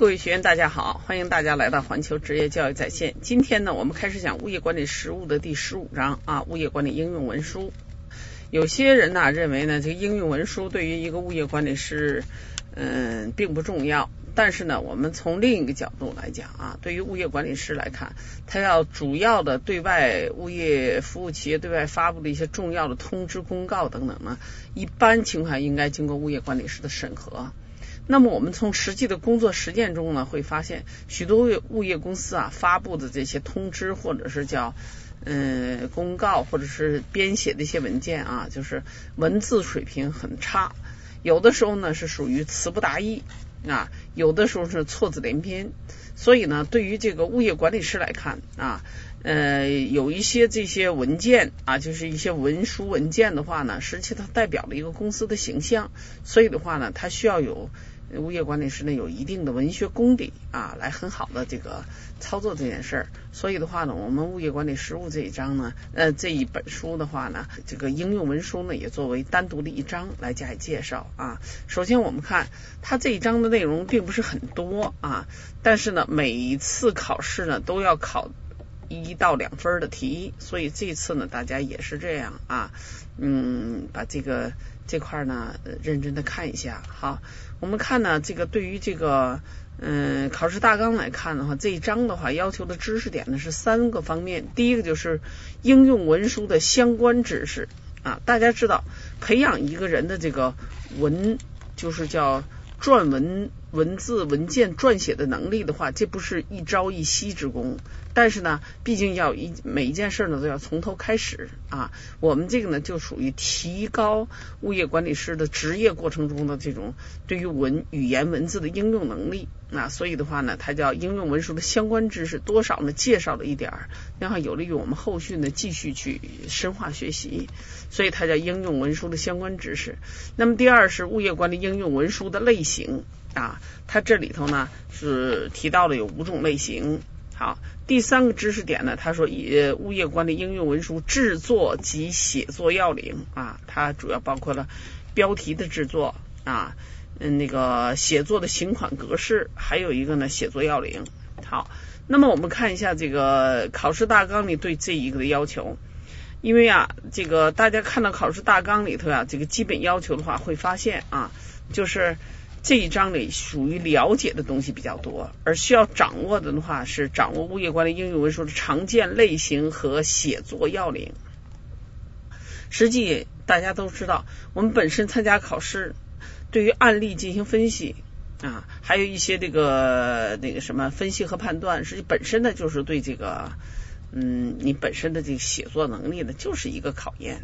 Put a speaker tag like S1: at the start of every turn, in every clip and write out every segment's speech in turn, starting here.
S1: 各位学员，大家好，欢迎大家来到环球职业教育在线。今天呢，我们开始讲物业管理实务的第十五章啊，物业管理应用文书。有些人呢认为呢，这个应用文书对于一个物业管理师，嗯，并不重要。但是呢，我们从另一个角度来讲啊，对于物业管理师来看，他要主要的对外物业服务企业对外发布的一些重要的通知、公告等等呢，一般情况应该经过物业管理师的审核。那么我们从实际的工作实践中呢，会发现许多物业公司啊发布的这些通知或者是叫嗯公告或者是编写的一些文件啊，就是文字水平很差，有的时候呢是属于词不达意啊，有的时候是错字连篇。所以呢，对于这个物业管理师来看啊，呃，有一些这些文件啊，就是一些文书文件的话呢，实际它代表了一个公司的形象，所以的话呢，它需要有。物业管理师呢有一定的文学功底啊，来很好的这个操作这件事儿。所以的话呢，我们物业管理实务这一章呢，呃，这一本书的话呢，这个应用文书呢也作为单独的一章来加以介绍啊。首先我们看它这一章的内容并不是很多啊，但是呢，每一次考试呢都要考一到两分的题，所以这次呢大家也是这样啊，嗯，把这个这块呢认真的看一下好。我们看呢，这个对于这个嗯考试大纲来看的话，这一章的话要求的知识点呢是三个方面。第一个就是应用文书的相关知识啊，大家知道培养一个人的这个文就是叫撰文文字文件撰写的能力的话，这不是一朝一夕之功。但是呢，毕竟要一每一件事呢都要从头开始啊。我们这个呢就属于提高物业管理师的职业过程中的这种对于文语言文字的应用能力啊。所以的话呢，它叫应用文书的相关知识，多少呢介绍了一点儿，然后有利于我们后续呢继续去深化学习。所以它叫应用文书的相关知识。那么第二是物业管理应用文书的类型啊，它这里头呢是提到了有五种类型。好，第三个知识点呢，他说以物业管理应用文书制作及写作要领啊，它主要包括了标题的制作啊，嗯，那个写作的行款格式，还有一个呢写作要领。好，那么我们看一下这个考试大纲里对这一个的要求，因为啊，这个大家看到考试大纲里头啊，这个基本要求的话，会发现啊，就是。这一章里属于了解的东西比较多，而需要掌握的的话是掌握物业管理应用文书的常见类型和写作要领。实际大家都知道，我们本身参加考试，对于案例进行分析啊，还有一些这个那个什么分析和判断，实际本身呢就是对这个嗯你本身的这个写作能力呢就是一个考验。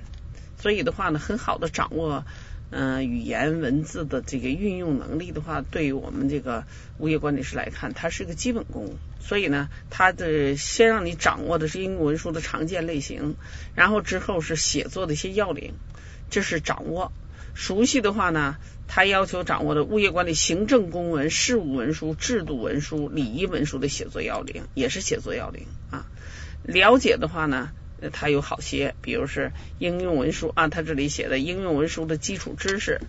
S1: 所以的话呢，很好的掌握。嗯，语言文字的这个运用能力的话，对于我们这个物业管理师来看，它是一个基本功。所以呢，它的先让你掌握的是英文书的常见类型，然后之后是写作的一些要领，这是掌握。熟悉的话呢，它要求掌握的物业管理行政公文、事务文书、制度文书、礼仪文书的写作要领，也是写作要领啊。了解的话呢？它有好些，比如是应用文书啊，它这里写的应用文书的基础知识，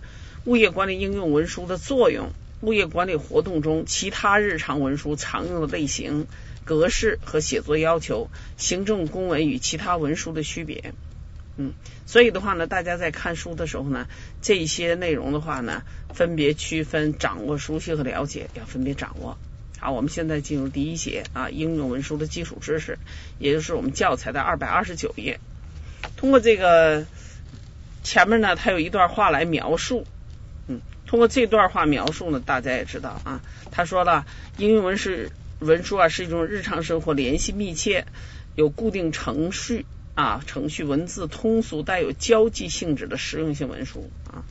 S1: 物业管理应用文书的作用，物业管理活动中其他日常文书常用的类型、格式和写作要求，行政公文与其他文书的区别。嗯，所以的话呢，大家在看书的时候呢，这些内容的话呢，分别区分、掌握、熟悉和了解，要分别掌握。好，我们现在进入第一节啊，应用文书的基础知识，也就是我们教材的二百二十九页。通过这个前面呢，它有一段话来描述，嗯，通过这段话描述呢，大家也知道啊，他说了，应用文是文书啊是一种日常生活联系密切、有固定程序啊程序文字通俗、带有交际性质的实用性文书啊。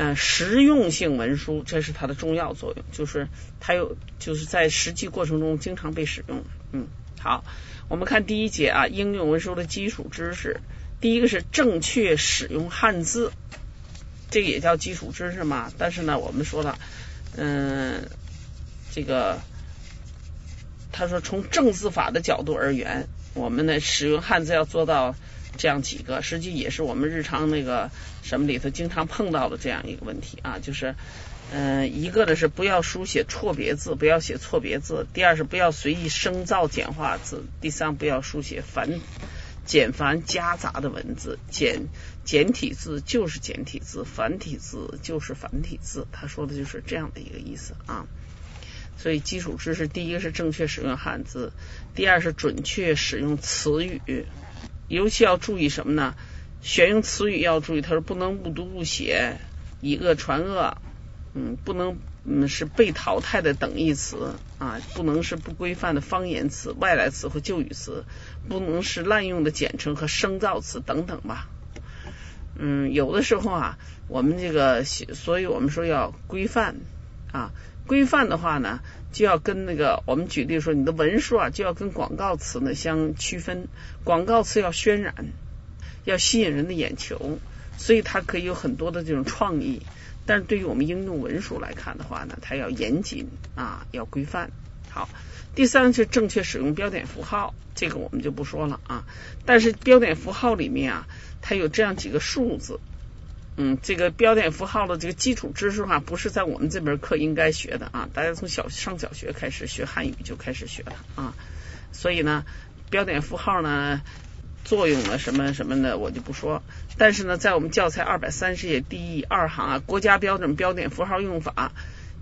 S1: 嗯，实用性文书这是它的重要作用，就是它有就是在实际过程中经常被使用。嗯，好，我们看第一节啊，应用文书的基础知识。第一个是正确使用汉字，这个也叫基础知识嘛。但是呢，我们说了，嗯，这个他说从正字法的角度而言，我们呢使用汉字要做到。这样几个，实际也是我们日常那个什么里头经常碰到的这样一个问题啊，就是嗯，一个呢是不要书写错别字，不要写错别字；第二是不要随意生造简化字；第三不要书写繁简繁夹杂的文字。简简体字就是简体字，繁体字就是繁体字。他说的就是这样的一个意思啊。所以基础知识，第一个是正确使用汉字，第二是准确使用词语，尤其要注意什么呢？选用词语要注意，他说不能误读误写，以讹传讹。嗯，不能嗯是被淘汰的等义词啊，不能是不规范的方言词、外来词和旧语词，不能是滥用的简称和生造词等等吧。嗯，有的时候啊，我们这个，所以我们说要规范啊，规范的话呢，就要跟那个我们举例说，你的文书啊，就要跟广告词呢相区分，广告词要渲染，要吸引人的眼球，所以它可以有很多的这种创意。但是对于我们应用文书来看的话呢，它要严谨啊，要规范。好，第三是正确使用标点符号，这个我们就不说了啊。但是标点符号里面啊，它有这样几个数字，嗯，这个标点符号的这个基础知识哈，不是在我们这门课应该学的啊。大家从小上小学开始学汉语就开始学了啊，所以呢，标点符号呢。作用了什么什么的我就不说，但是呢，在我们教材二百三十页第二行啊，国家标准标点符号用法，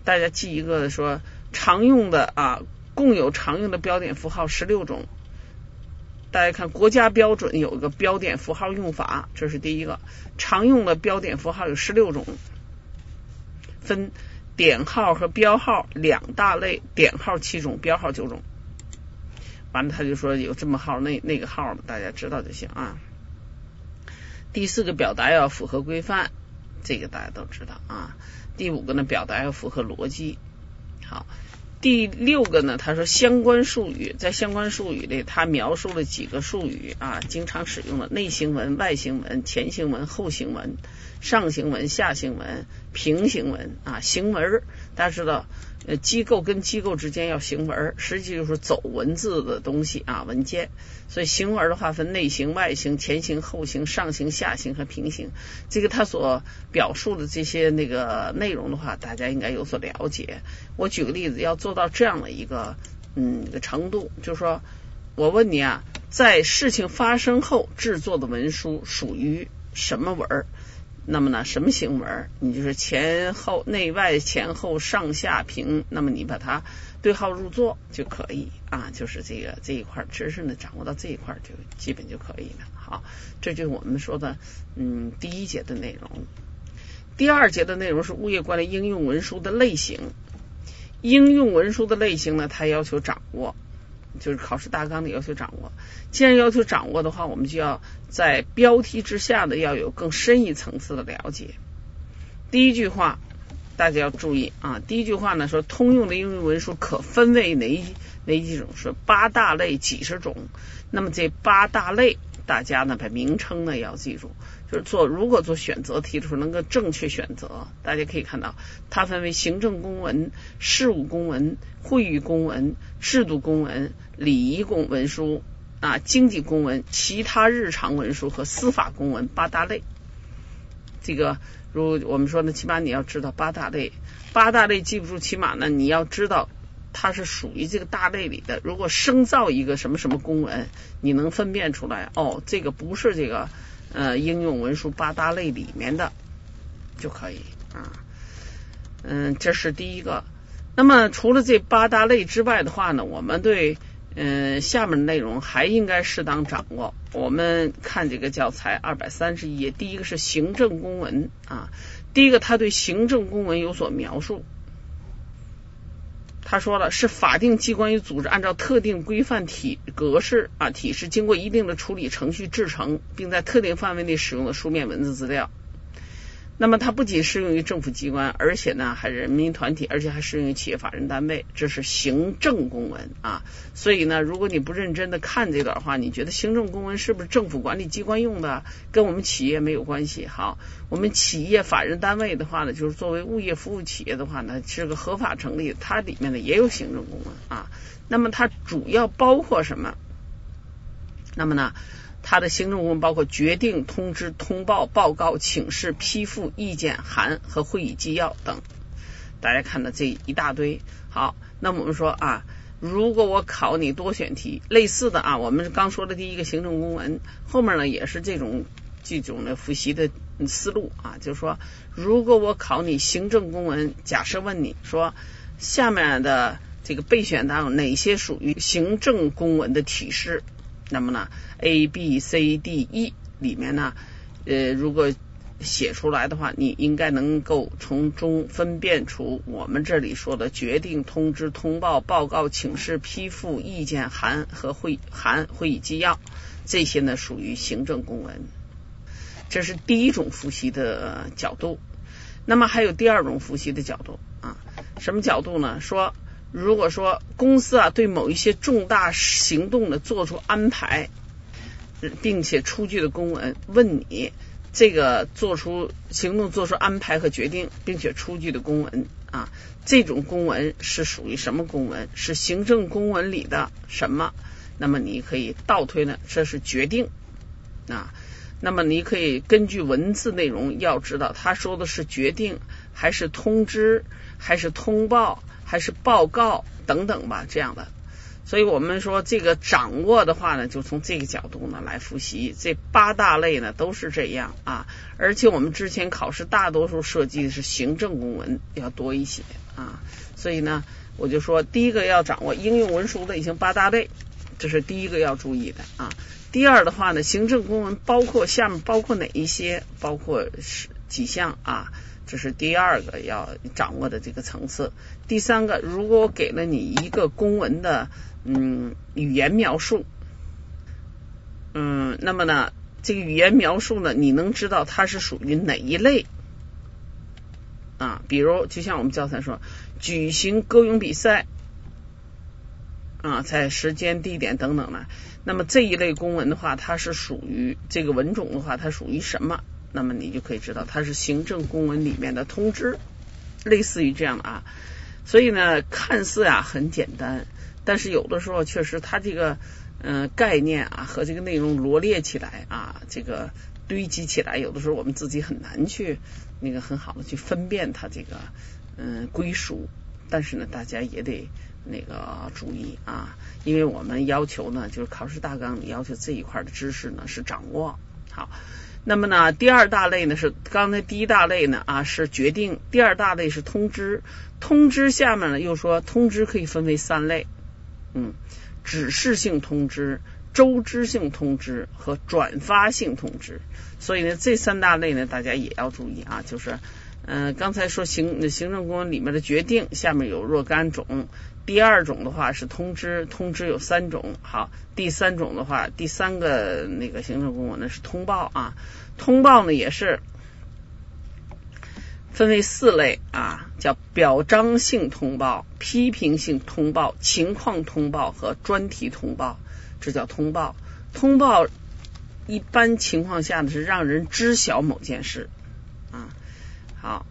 S1: 大家记一个说常用的啊，共有常用的标点符号十六种。大家看国家标准有一个标点符号用法，这是第一个常用的标点符号有十六种，分点号和标号两大类，点号七种，标号九种。完了，他就说有这么号那那个号的，大家知道就行啊。第四个表达要符合规范，这个大家都知道啊。第五个呢，表达要符合逻辑。好，第六个呢，他说相关术语，在相关术语里，他描述了几个术语啊，经常使用的内行文、外行文、前行文、后行文、上行文、下行文、平行文啊，行文大家知道。呃，机构跟机构之间要行文，实际就是走文字的东西啊，文件。所以行文的话分内行、外行、前行、后行、上行、下行和平行。这个它所表述的这些那个内容的话，大家应该有所了解。我举个例子，要做到这样的一个嗯程度，就是说我问你啊，在事情发生后制作的文书属于什么文？那么呢，什么行文？你就是前后、内外、前后、上下平。那么你把它对号入座就可以啊，就是这个这一块知识呢，掌握到这一块就基本就可以了。好，这就是我们说的嗯第一节的内容。第二节的内容是物业管理应用文书的类型。应用文书的类型呢，它要求掌握。就是考试大纲的要求掌握，既然要求掌握的话，我们就要在标题之下的要有更深一层次的了解。第一句话大家要注意啊，第一句话呢说通用的英语文书可分为哪哪几种？说八大类几十种。那么这八大类大家呢把名称呢要记住。就是做如果做选择题的时候能够正确选择，大家可以看到它分为行政公文、事务公文、会议公文、制度公文、礼仪公文书啊、经济公文、其他日常文书和司法公文八大类。这个如我们说呢，起码你要知道八大类，八大类记不住，起码呢你要知道它是属于这个大类里的。如果生造一个什么什么公文，你能分辨出来哦，这个不是这个。呃，应用文书八大类里面的就可以啊。嗯，这是第一个。那么除了这八大类之外的话呢，我们对嗯下面的内容还应该适当掌握。我们看这个教材二百三十页，第一个是行政公文啊。第一个，他对行政公文有所描述。他说了，是法定机关与组织按照特定规范体格式啊体式，经过一定的处理程序制成，并在特定范围内使用的书面文字资料。那么它不仅适用于政府机关，而且呢还人民团体，而且还适用于企业法人单位。这是行政公文啊。所以呢，如果你不认真的看这段话，你觉得行政公文是不是政府管理机关用的，跟我们企业没有关系？好，我们企业法人单位的话呢，就是作为物业服务企业的话呢，是个合法成立，它里面呢也有行政公文啊。那么它主要包括什么？那么呢？它的行政公文包括决定、通知、通报、报告、请示、批复、意见函和会议纪要等。大家看到这一大堆，好，那么我们说啊，如果我考你多选题，类似的啊，我们刚说的第一个行政公文，后面呢也是这种这种的复习的思路啊，就是说，如果我考你行政公文，假设问你说下面的这个备选当中哪些属于行政公文的体式，那么呢，A、B、C、D、E 里面呢，呃，如果写出来的话，你应该能够从中分辨出我们这里说的决定、通知、通报、报告、请示、批复、意见函和会函、会议纪要这些呢，属于行政公文。这是第一种复习的角度。那么还有第二种复习的角度啊？什么角度呢？说如果说公司啊对某一些重大行动的做出安排，并且出具的公文，问你。这个做出行动、做出安排和决定，并且出具的公文啊，这种公文是属于什么公文？是行政公文里的什么？那么你可以倒推呢，这是决定啊。那么你可以根据文字内容，要知道他说的是决定，还是通知，还是通报，还是报告等等吧，这样的。所以我们说这个掌握的话呢，就从这个角度呢来复习。这八大类呢都是这样啊，而且我们之前考试大多数涉及的是行政公文要多一些啊。所以呢，我就说第一个要掌握应用文书类型八大类，这是第一个要注意的啊。第二的话呢，行政公文包括下面包括哪一些？包括是几项啊？这是第二个要掌握的这个层次。第三个，如果我给了你一个公文的。嗯，语言描述，嗯，那么呢，这个语言描述呢，你能知道它是属于哪一类啊？比如，就像我们教材说，举行歌咏比赛啊，在时间、地点等等呢，那么这一类公文的话，它是属于这个文种的话，它属于什么？那么你就可以知道，它是行政公文里面的通知，类似于这样的啊。所以呢，看似啊很简单。但是有的时候确实，它这个嗯概念啊和这个内容罗列起来啊，这个堆积起来，有的时候我们自己很难去那个很好的去分辨它这个嗯归属。但是呢，大家也得那个注意啊，因为我们要求呢，就是考试大纲里要求这一块的知识呢是掌握好。那么呢，第二大类呢是刚才第一大类呢啊是决定，第二大类是通知。通知下面呢又说通知可以分为三类。嗯，指示性通知、周知性通知和转发性通知，所以呢，这三大类呢，大家也要注意啊。就是，嗯，刚才说行行政公文里面的决定，下面有若干种。第二种的话是通知，通知有三种。好，第三种的话，第三个那个行政公文呢是通报啊。通报呢也是。分为四类啊，叫表彰性通报、批评性通报、情况通报和专题通报，这叫通报。通报一般情况下呢是让人知晓某件事。好，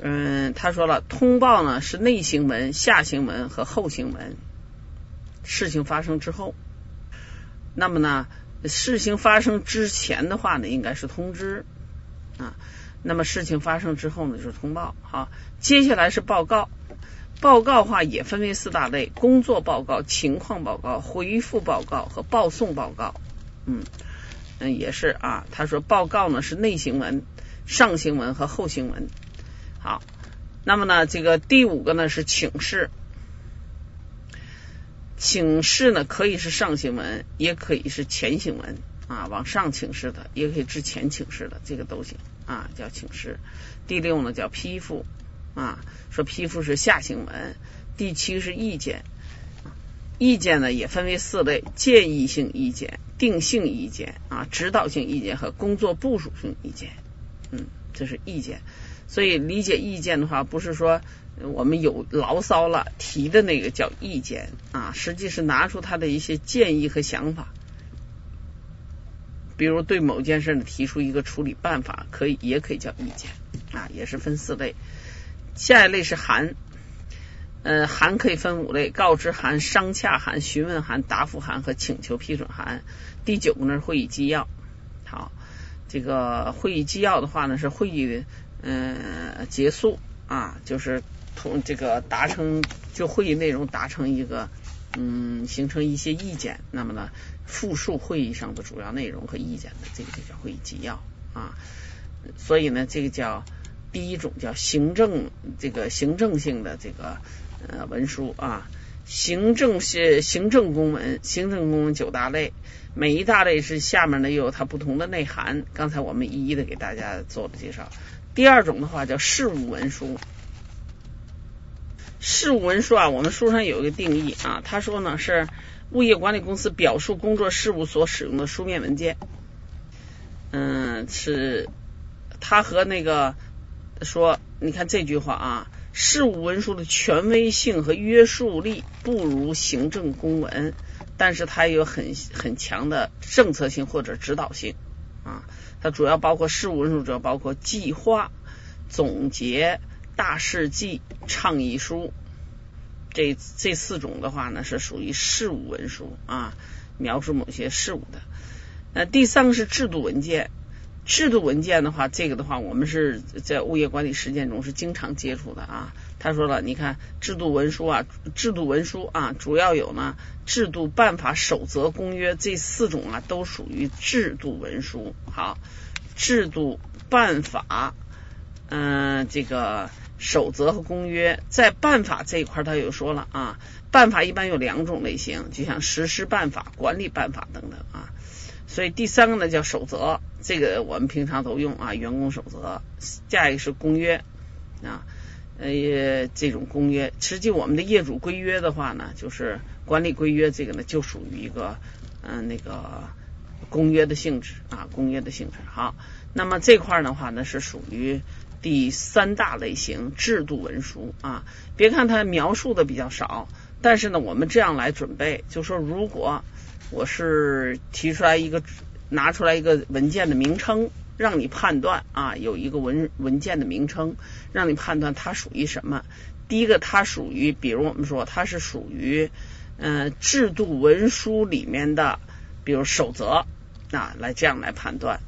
S1: 嗯，他说了，通报呢是内行文、下行文和后行文。事情发生之后，那么呢，事情发生之前的话呢，应该是通知啊。那么事情发生之后呢，就是通报。好，接下来是报告。报告话也分为四大类：工作报告、情况报告、回复报告和报送报告。嗯嗯，也是啊。他说报告呢是内行文、上行文和后行文。好，那么呢，这个第五个呢是请示。请示呢可以是上行文，也可以是前行文啊，往上请示的，也可以之前请示的，这个都行。啊，叫请示。第六呢叫批复啊，说批复是下行文。第七是意见，意见呢也分为四类：建议性意见、定性意见啊、指导性意见和工作部署性意见。嗯，这是意见。所以理解意见的话，不是说我们有牢骚了提的那个叫意见啊，实际是拿出他的一些建议和想法。比如对某件事呢提出一个处理办法，可以也可以叫意见啊，也是分四类。下一类是函，呃，函可以分五类：告知函、商洽函、询问函、答复函和请求批准函。第九个呢会议纪要。好，这个会议纪要的话呢是会议嗯结束啊，就是同这个达成就会议内容达成一个嗯形成一些意见，那么呢复述会议上的主要内容和意见的这个就叫会议纪要啊。所以呢，这个叫第一种叫行政这个行政性的这个呃文书啊。行政是行政公文，行政公文九大类，每一大类是下面呢又有它不同的内涵。刚才我们一一的给大家做了介绍。第二种的话叫事务文书，事务文书啊，我们书上有一个定义啊，他说呢是物业管理公司表述工作事务所使用的书面文件。嗯，是他和那个说，你看这句话啊。事务文书的权威性和约束力不如行政公文，但是它有很很强的政策性或者指导性啊。它主要包括事务文书，主要包括计划、总结、大事记、倡议书这这四种的话呢，是属于事务文书啊，描述某些事务的。那第三个是制度文件。制度文件的话，这个的话，我们是在物业管理实践中是经常接触的啊。他说了，你看制度文书啊，制度文书啊，主要有呢制度办法守则公约这四种啊，都属于制度文书。好，制度办法，嗯，这个守则和公约，在办法这一块，他又说了啊，办法一般有两种类型，就像实施办法、管理办法等等啊。所以第三个呢叫守则，这个我们平常都用啊，员工守则。下一个是公约啊，呃，这种公约，实际我们的业主规约的话呢，就是管理规约，这个呢就属于一个嗯那个公约的性质啊，公约的性质。好，那么这块儿的话呢是属于第三大类型制度文书啊。别看它描述的比较少，但是呢，我们这样来准备，就说如果。我是提出来一个拿出来一个文件的名称，让你判断啊，有一个文文件的名称，让你判断它属于什么。第一个，它属于，比如我们说它是属于嗯制度文书里面的，比如守则啊，来这样来判断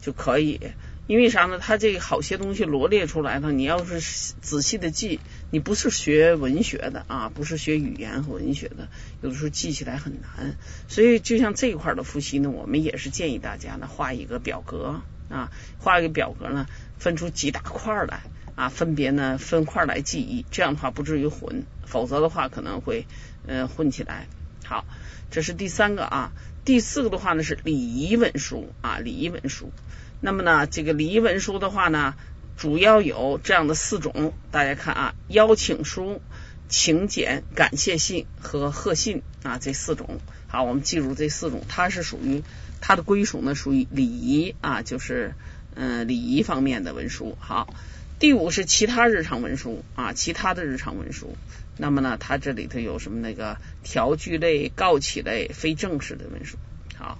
S1: 就可以。因为啥呢？它这个好些东西罗列出来呢，你要是仔细的记，你不是学文学的啊，不是学语言和文学的，有的时候记起来很难。所以就像这一块的复习呢，我们也是建议大家呢画一个表格啊，画一个表格呢，分出几大块来啊，分别呢分块来记忆，这样的话不至于混，否则的话可能会呃混起来。好，这是第三个啊，第四个的话呢是礼仪文书啊，礼仪文书。那么呢，这个礼仪文书的话呢，主要有这样的四种，大家看啊，邀请书、请柬、感谢信和贺信啊，这四种。好，我们记住这四种，它是属于它的归属呢，属于礼仪啊，就是嗯礼仪方面的文书。好，第五是其他日常文书啊，其他的日常文书。那么呢，它这里头有什么那个条据类、告启类、非正式的文书。好。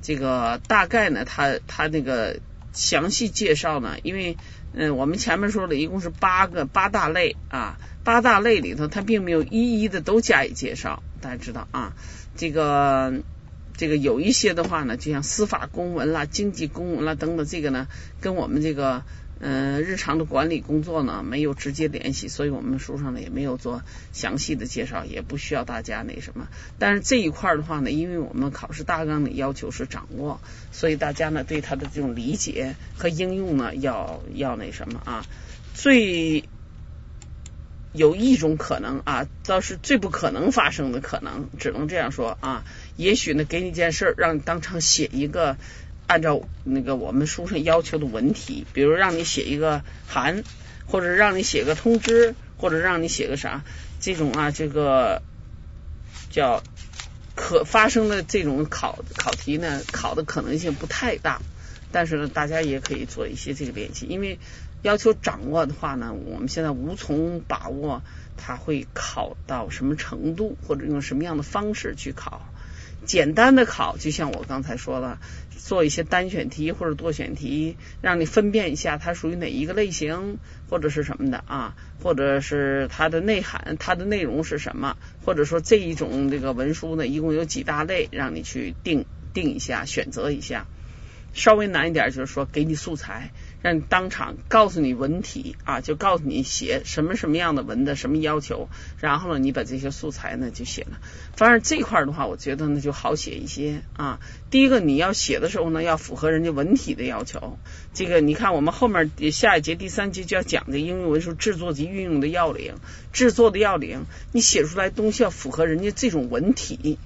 S1: 这个大概呢，它它那个详细介绍呢，因为嗯，我们前面说了一共是八个八大类啊，八大类里头它并没有一一的都加以介绍，大家知道啊，这个这个有一些的话呢，就像司法公文啦、经济公文啦等等，这个呢跟我们这个。嗯，日常的管理工作呢没有直接联系，所以我们书上呢也没有做详细的介绍，也不需要大家那什么。但是这一块的话呢，因为我们考试大纲的要求是掌握，所以大家呢对它的这种理解和应用呢要要那什么啊。最有一种可能啊，倒是最不可能发生的可能，只能这样说啊。也许呢，给你件事，让你当场写一个。按照那个我们书上要求的文体，比如让你写一个函，或者让你写个通知，或者让你写个啥，这种啊，这个叫可发生的这种考考题呢，考的可能性不太大。但是呢，大家也可以做一些这个练习，因为要求掌握的话呢，我们现在无从把握它会考到什么程度，或者用什么样的方式去考。简单的考，就像我刚才说了，做一些单选题或者多选题，让你分辨一下它属于哪一个类型，或者是什么的啊，或者是它的内涵、它的内容是什么，或者说这一种这个文书呢，一共有几大类，让你去定定一下，选择一下。稍微难一点就是说，给你素材，让你当场告诉你文体啊，就告诉你写什么什么样的文的什么要求，然后呢，你把这些素材呢就写了。反正这块儿的话，我觉得呢就好写一些啊。第一个你要写的时候呢，要符合人家文体的要求。这个你看，我们后面下一节第三节就要讲的应用文书制作及运用的要领，制作的要领，你写出来东西要符合人家这种文体。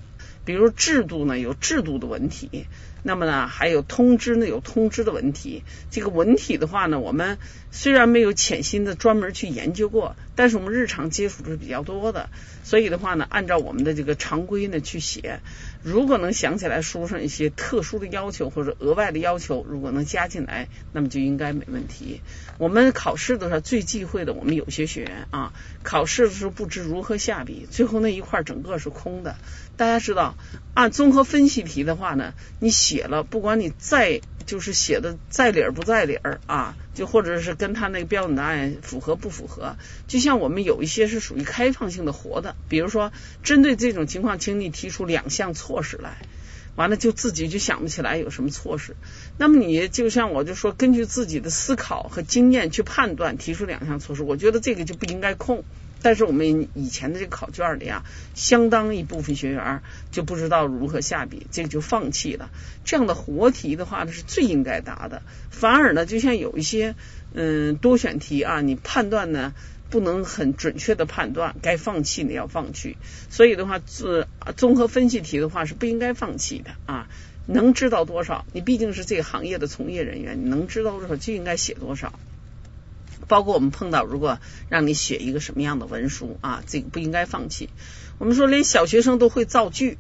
S1: 比如制度呢，有制度的文体。那么呢，还有通知呢，有通知的文体。这个文体的话呢，我们虽然没有潜心的专门去研究过，但是我们日常接触的是比较多的。所以的话呢，按照我们的这个常规呢去写。如果能想起来书上一些特殊的要求或者额外的要求，如果能加进来，那么就应该没问题。我们考试的时候最忌讳的，我们有些学员啊，考试的时候不知如何下笔，最后那一块整个是空的。大家知道，按综合分析题的话呢，你写了，不管你再就是写的在理儿不在理儿啊，就或者是跟他那个标准答案符合不符合，就像我们有一些是属于开放性的活的，比如说针对这种情况，请你提出两项措施来，完了就自己就想不起来有什么措施，那么你就像我就说，根据自己的思考和经验去判断，提出两项措施，我觉得这个就不应该空。但是我们以前的这个考卷里啊，相当一部分学员就不知道如何下笔，这个就放弃了。这样的活题的话呢，是最应该答的。反而呢，就像有一些嗯多选题啊，你判断呢不能很准确的判断，该放弃的要放弃。所以的话，自综合分析题的话是不应该放弃的啊。能知道多少，你毕竟是这个行业的从业人员，你能知道多少就应该写多少。包括我们碰到，如果让你写一个什么样的文书啊，这个不应该放弃。我们说连小学生都会造句，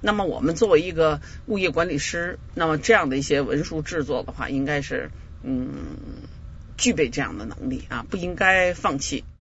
S1: 那么我们作为一个物业管理师，那么这样的一些文书制作的话，应该是嗯具备这样的能力啊，不应该放弃。